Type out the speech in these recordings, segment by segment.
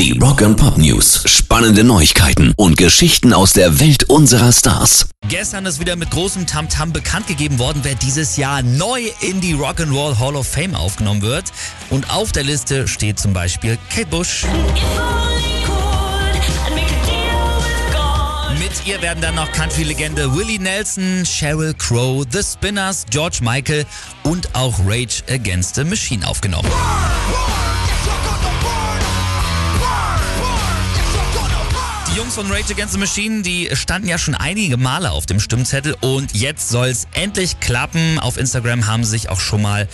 Die Rock and Pop News. Spannende Neuigkeiten und Geschichten aus der Welt unserer Stars. Gestern ist wieder mit großem Tamtam bekannt gegeben worden, wer dieses Jahr neu in die Rock'n'Roll Hall of Fame aufgenommen wird. Und auf der Liste steht zum Beispiel Kate Bush. Mit ihr werden dann noch Country-Legende Willie Nelson, Sheryl Crow, The Spinners, George Michael und auch Rage Against the Machine aufgenommen. Die Jungs von Rage Against the Machine, die standen ja schon einige Male auf dem Stimmzettel und jetzt soll es endlich klappen. Auf Instagram haben sie sich auch schon mal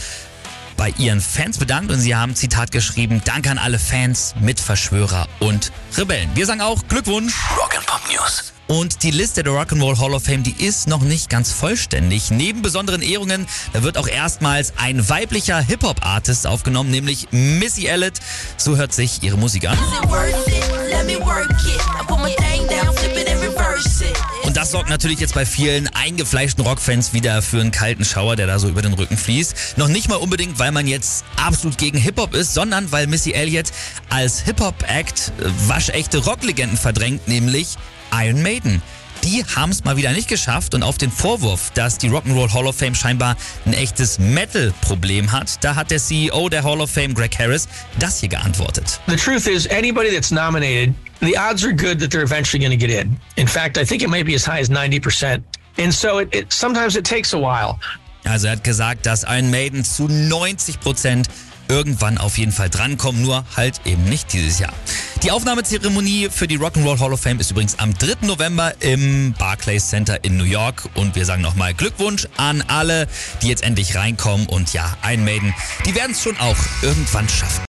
bei ihren Fans bedankt und sie haben Zitat geschrieben, Danke an alle Fans, Mitverschwörer und Rebellen. Wir sagen auch Glückwunsch. Rock and Pop News. Und die Liste der Rock'n'Roll Hall of Fame, die ist noch nicht ganz vollständig. Neben besonderen Ehrungen, da wird auch erstmals ein weiblicher Hip-Hop-Artist aufgenommen, nämlich Missy Elliott. So hört sich ihre Musik an. Und das sorgt natürlich jetzt bei vielen eingefleischten Rockfans wieder für einen kalten Schauer, der da so über den Rücken fließt. Noch nicht mal unbedingt, weil man jetzt absolut gegen Hip-Hop ist, sondern weil Missy Elliott als Hip-Hop-Act waschechte Rocklegenden verdrängt, nämlich Iron Maiden. Die haben es mal wieder nicht geschafft und auf den Vorwurf, dass die Rock'n'Roll Hall of Fame scheinbar ein echtes Metal-Problem hat, da hat der CEO der Hall of Fame, Greg Harris, das hier geantwortet. The truth is, anybody that's nominated, the odds are good that they're eventually going to get in. In fact, I think it might be as high as 90%. And so it, it sometimes it takes a while. Also er hat gesagt, dass Iron Maiden zu 90 Prozent irgendwann auf jeden Fall drankommen, nur halt eben nicht dieses Jahr. Die Aufnahmezeremonie für die Rock'n'Roll Hall of Fame ist übrigens am 3. November im Barclays Center in New York und wir sagen nochmal Glückwunsch an alle, die jetzt endlich reinkommen und ja, Iron Maiden, die werden es schon auch irgendwann schaffen.